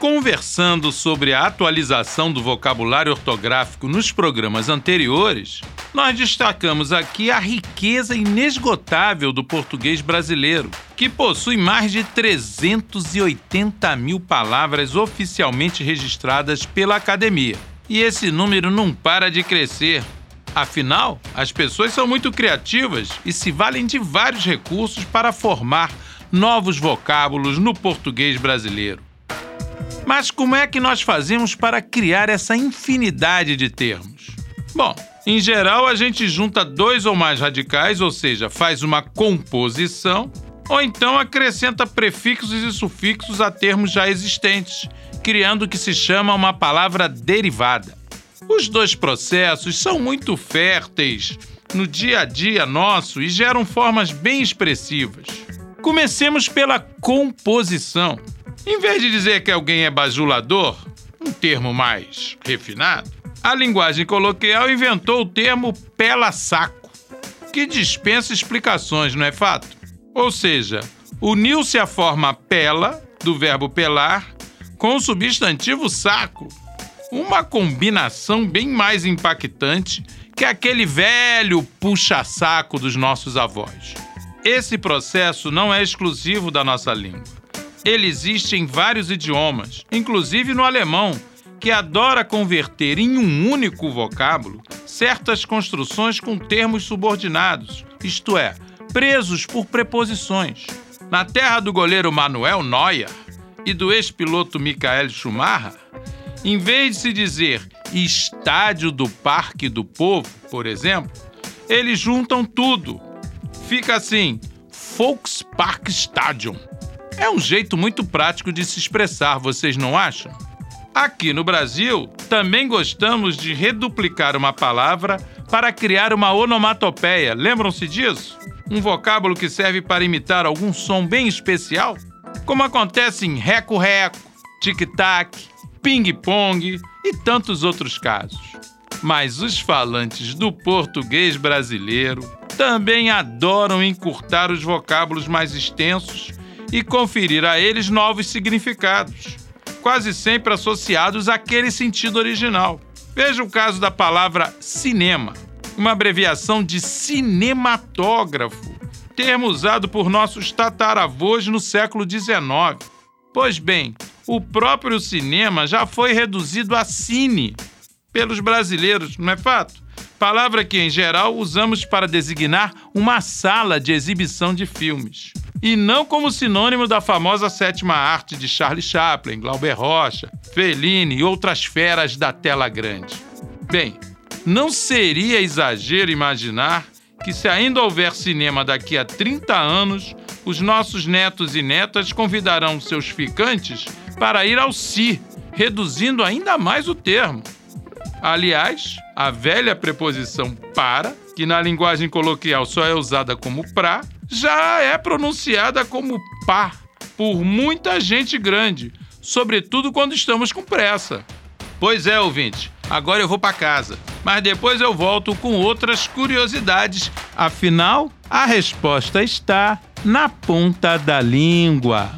Conversando sobre a atualização do vocabulário ortográfico nos programas anteriores, nós destacamos aqui a riqueza inesgotável do português brasileiro, que possui mais de 380 mil palavras oficialmente registradas pela Academia. E esse número não para de crescer. Afinal, as pessoas são muito criativas e se valem de vários recursos para formar novos vocábulos no português brasileiro. Mas como é que nós fazemos para criar essa infinidade de termos? Bom, em geral a gente junta dois ou mais radicais, ou seja, faz uma composição, ou então acrescenta prefixos e sufixos a termos já existentes, criando o que se chama uma palavra derivada. Os dois processos são muito férteis no dia a dia nosso e geram formas bem expressivas. Comecemos pela composição. Em vez de dizer que alguém é bajulador, um termo mais refinado, a linguagem coloquial inventou o termo pela-saco, que dispensa explicações, não é fato? Ou seja, uniu-se a forma pela, do verbo pelar, com o substantivo saco. Uma combinação bem mais impactante que aquele velho puxa-saco dos nossos avós. Esse processo não é exclusivo da nossa língua. Ele existe em vários idiomas, inclusive no alemão, que adora converter em um único vocábulo certas construções com termos subordinados, isto é, presos por preposições. Na terra do goleiro Manuel Neuer e do ex-piloto Michael Schumacher, em vez de se dizer estádio do Parque do Povo, por exemplo, eles juntam tudo. Fica assim: Volkspark Stadion. É um jeito muito prático de se expressar, vocês não acham? Aqui no Brasil, também gostamos de reduplicar uma palavra para criar uma onomatopeia. Lembram-se disso? Um vocábulo que serve para imitar algum som bem especial? Como acontece em reco-reco, tic-tac, ping-pong e tantos outros casos. Mas os falantes do português brasileiro também adoram encurtar os vocábulos mais extensos e conferir a eles novos significados, quase sempre associados àquele sentido original. Veja o caso da palavra cinema, uma abreviação de cinematógrafo, termo usado por nossos tataravôs no século XIX. Pois bem, o próprio cinema já foi reduzido a cine pelos brasileiros, não é fato? Palavra que, em geral, usamos para designar uma sala de exibição de filmes e não como sinônimo da famosa sétima arte de Charlie Chaplin, Glauber Rocha, Fellini e outras feras da tela grande. Bem, não seria exagero imaginar que, se ainda houver cinema daqui a 30 anos, os nossos netos e netas convidarão seus ficantes para ir ao si, reduzindo ainda mais o termo. Aliás, a velha preposição para, que na linguagem coloquial só é usada como pra, já é pronunciada como pá por muita gente grande, sobretudo quando estamos com pressa. Pois é, ouvinte, agora eu vou para casa, mas depois eu volto com outras curiosidades. Afinal, a resposta está na ponta da língua.